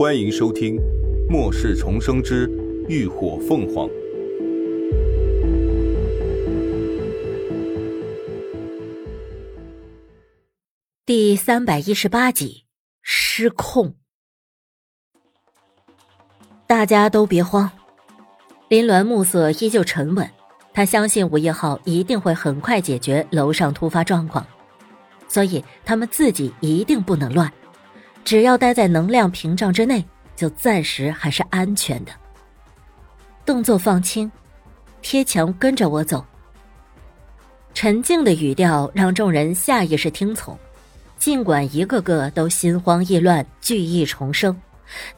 欢迎收听《末世重生之浴火凤凰》第三百一十八集。失控，大家都别慌。林鸾暮色依旧沉稳，他相信午夜号一定会很快解决楼上突发状况，所以他们自己一定不能乱。只要待在能量屏障之内，就暂时还是安全的。动作放轻，贴墙跟着我走。沉静的语调让众人下意识听从，尽管一个个都心慌意乱、惧意重生，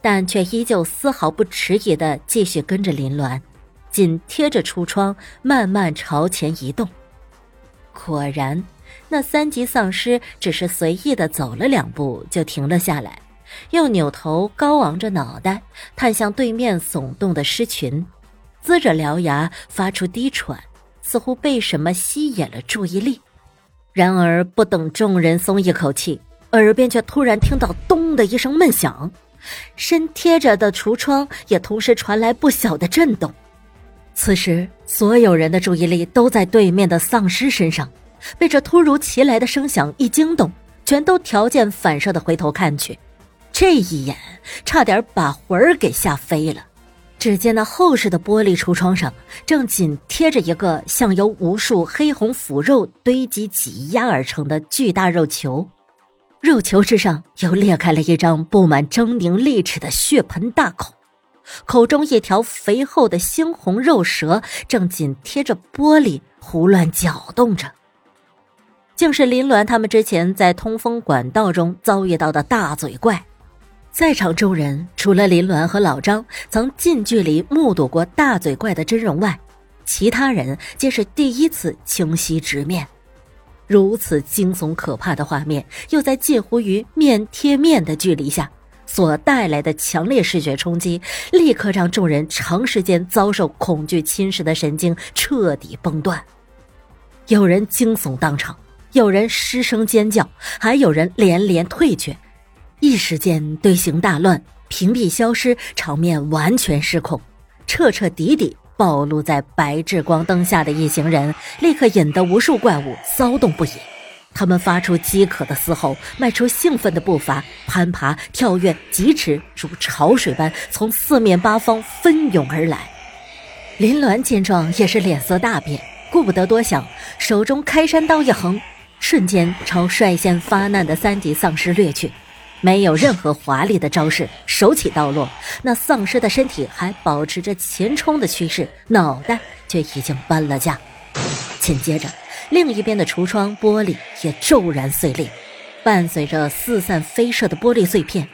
但却依旧丝毫不迟疑的继续跟着林鸾，紧贴着橱窗，慢慢朝前移动。果然。那三级丧尸只是随意的走了两步，就停了下来，又扭头高昂着脑袋，看向对面耸动的尸群，龇着獠牙，发出低喘，似乎被什么吸引了注意力。然而，不等众人松一口气，耳边却突然听到“咚”的一声闷响，身贴着的橱窗也同时传来不小的震动。此时，所有人的注意力都在对面的丧尸身上。被这突如其来的声响一惊动，全都条件反射的回头看去，这一眼差点把魂儿给吓飞了。只见那厚实的玻璃橱窗上，正紧贴着一个像由无数黑红腐肉堆积挤压而成的巨大肉球，肉球之上又裂开了一张布满狰狞利齿的血盆大口，口中一条肥厚的猩红肉舌正紧贴着玻璃胡乱搅动着。竟是林鸾他们之前在通风管道中遭遇到的大嘴怪，在场众人除了林鸾和老张曾近距离目睹过大嘴怪的真容外，其他人皆是第一次清晰直面。如此惊悚可怕的画面，又在近乎于面贴面的距离下所带来的强烈视觉冲击，立刻让众人长时间遭受恐惧侵蚀的神经彻底崩断。有人惊悚当场。有人失声尖叫，还有人连连退却，一时间队形大乱，屏蔽消失，场面完全失控。彻彻底底暴露在白炽光灯下的一行人，立刻引得无数怪物骚动不已。他们发出饥渴的嘶吼，迈出兴奋的步伐，攀爬、跳跃、疾驰，如潮水般从四面八方奔涌而来。林鸾见状，也是脸色大变，顾不得多想，手中开山刀一横。瞬间朝率先发难的三级丧尸掠去，没有任何华丽的招式，手起刀落，那丧尸的身体还保持着前冲的趋势，脑袋却已经搬了架。紧接着，另一边的橱窗玻璃也骤然碎裂，伴随着四散飞射的玻璃碎片，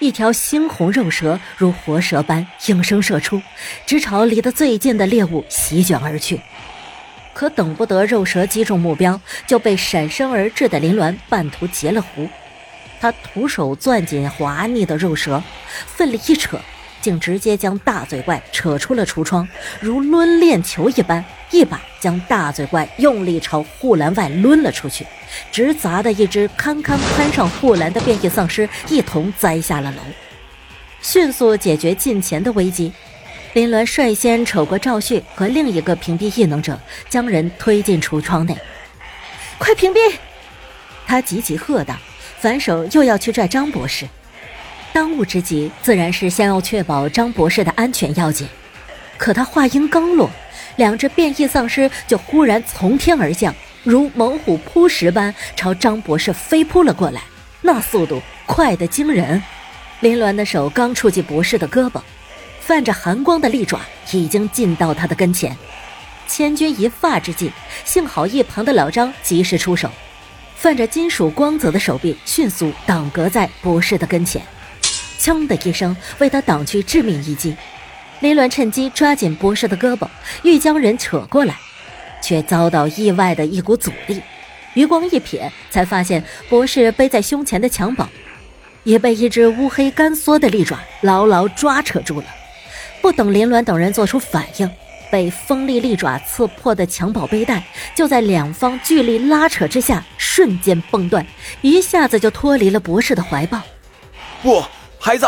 一条猩红肉蛇如活蛇般应声射出，直朝离得最近的猎物席卷而去。可等不得肉蛇击中目标，就被闪身而至的林鸾半途截了胡。他徒手攥紧滑腻的肉蛇，奋力一扯，竟直接将大嘴怪扯出了橱窗，如抡链球一般，一把将大嘴怪用力朝护栏外抡了出去，直砸的一只堪堪攀上护栏的变异丧尸一同栽下了楼。迅速解决近前的危机。林鸾率先瞅过赵旭和另一个屏蔽异能者，将人推进橱窗内。快屏蔽！他急急喝道，反手又要去拽张博士。当务之急自然是先要确保张博士的安全要紧。可他话音刚落，两只变异丧尸就忽然从天而降，如猛虎扑食般朝张博士飞扑了过来，那速度快得惊人。林鸾的手刚触及博士的胳膊。泛着寒光的利爪已经近到他的跟前，千钧一发之际，幸好一旁的老张及时出手，泛着金属光泽的手臂迅速挡隔在博士的跟前，锵的一声为他挡去致命一击。林鸾趁机抓紧博士的胳膊，欲将人扯过来，却遭到意外的一股阻力。余光一瞥，才发现博士背在胸前的襁褓，也被一只乌黑干缩的利爪牢牢抓扯住了。不等林鸾等人做出反应，被锋利利爪刺破的襁褓背带就在两方巨力拉扯之下瞬间崩断，一下子就脱离了博士的怀抱。不，孩子，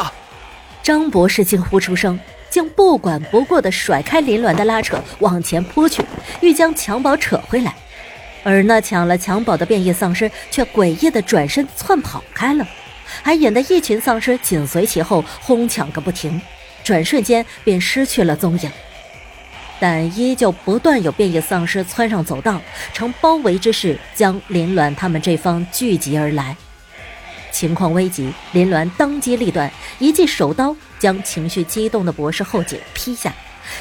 张博士惊呼出声，竟不管不顾的甩开林鸾的拉扯，往前扑去，欲将襁褓扯回来。而那抢了襁褓的变异丧尸却诡异的转身窜跑开了，还引得一群丧尸紧随其后，哄抢个不停，转瞬间便失去了踪影。但依旧不断有变异丧尸窜上走道，呈包围之势将林鸾他们这方聚集而来。情况危急，林鸾当机立断，一记手刀将情绪激动的博士后颈劈下，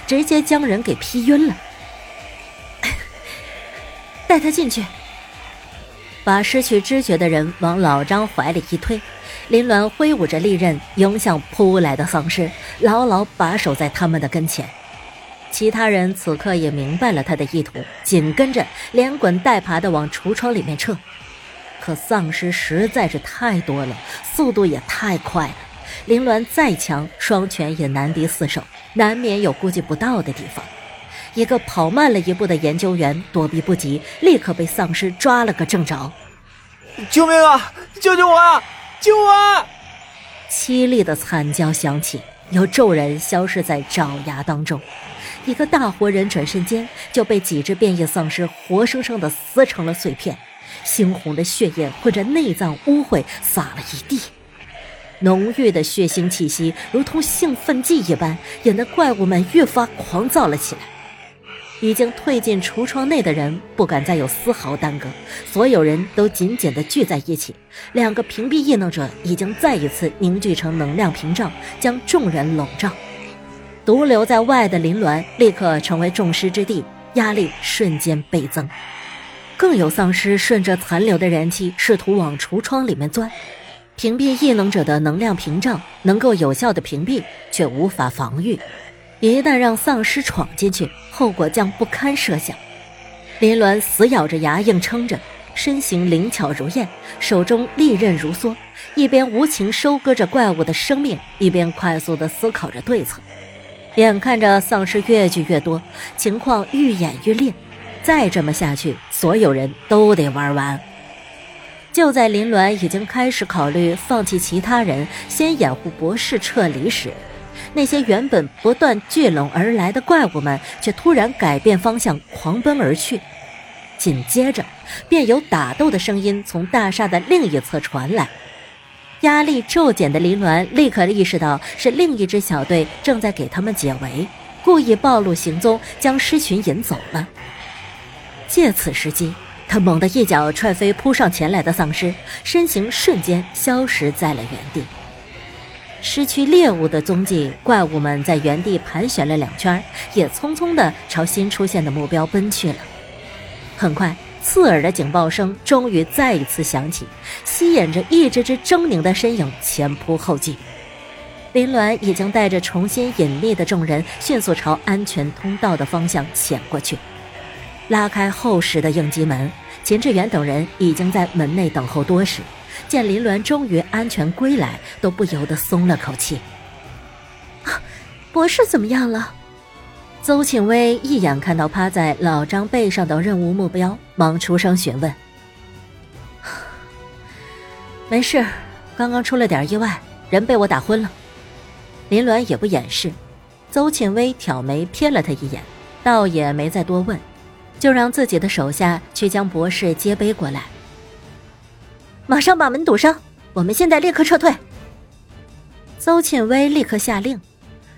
直接将人给劈晕了。带他进去，把失去知觉的人往老张怀里一推，林鸾挥舞着利刃，迎向扑来的丧尸，牢牢把守在他们的跟前。其他人此刻也明白了他的意图，紧跟着连滚带爬的往橱窗里面撤。可丧尸实在是太多了，速度也太快了，林鸾再强，双拳也难敌四手，难免有估计不到的地方。一个跑慢了一步的研究员躲避不及，立刻被丧尸抓了个正着。救命啊！救救我！啊！救我！凄厉的惨叫响起，有众人消失在爪牙当中。一个大活人转瞬间就被几只变异丧尸活生生的撕成了碎片，猩红的血液混着内脏污秽洒了一地，浓郁的血腥气息如同兴奋剂一般，引得怪物们越发狂躁了起来。已经退进橱窗内的人不敢再有丝毫耽搁，所有人都紧紧地聚在一起。两个屏蔽异能者已经再一次凝聚成能量屏障，将众人笼罩。独留在外的林鸾立刻成为众矢之的，压力瞬间倍增。更有丧尸顺着残留的燃气试图往橱窗里面钻，屏蔽异能者的能量屏障能够有效的屏蔽，却无法防御。一旦让丧尸闯进去，后果将不堪设想。林鸾死咬着牙硬撑着，身形灵巧如燕，手中利刃如梭，一边无情收割着怪物的生命，一边快速地思考着对策。眼看着丧尸越聚越多，情况愈演愈烈，再这么下去，所有人都得玩完。就在林鸾已经开始考虑放弃其他人，先掩护博士撤离时，那些原本不断聚拢而来的怪物们，却突然改变方向，狂奔而去。紧接着，便有打斗的声音从大厦的另一侧传来。压力骤减的林鸾立刻意识到是另一支小队正在给他们解围，故意暴露行踪，将狮群引走了。借此时机，他猛地一脚踹飞扑上前来的丧尸，身形瞬间消失在了原地。失去猎物的踪迹，怪物们在原地盘旋了两圈，也匆匆地朝新出现的目标奔去了。很快，刺耳的警报声终于再一次响起，吸引着一只只狰狞的身影前仆后继。林鸾已经带着重新隐秘的众人，迅速朝安全通道的方向潜过去，拉开厚实的应急门。秦志远等人已经在门内等候多时。见林鸾终于安全归来，都不由得松了口气。啊，博士怎么样了？邹庆威一眼看到趴在老张背上的任务目标，忙出声询问：“ 没事，刚刚出了点意外，人被我打昏了。”林鸾也不掩饰。邹庆威挑眉瞥了他一眼，倒也没再多问，就让自己的手下去将博士接背过来。马上把门堵上！我们现在立刻撤退。邹庆威立刻下令。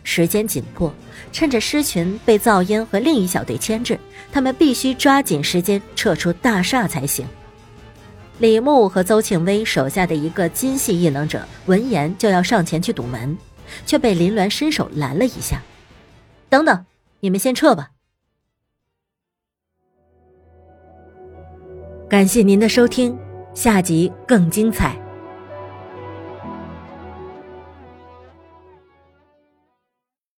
时间紧迫，趁着狮群被噪音和另一小队牵制，他们必须抓紧时间撤出大厦才行。李牧和邹庆威手下的一个金系异能者闻言就要上前去堵门，却被林鸾伸手拦了一下：“等等，你们先撤吧。”感谢您的收听。下集更精彩。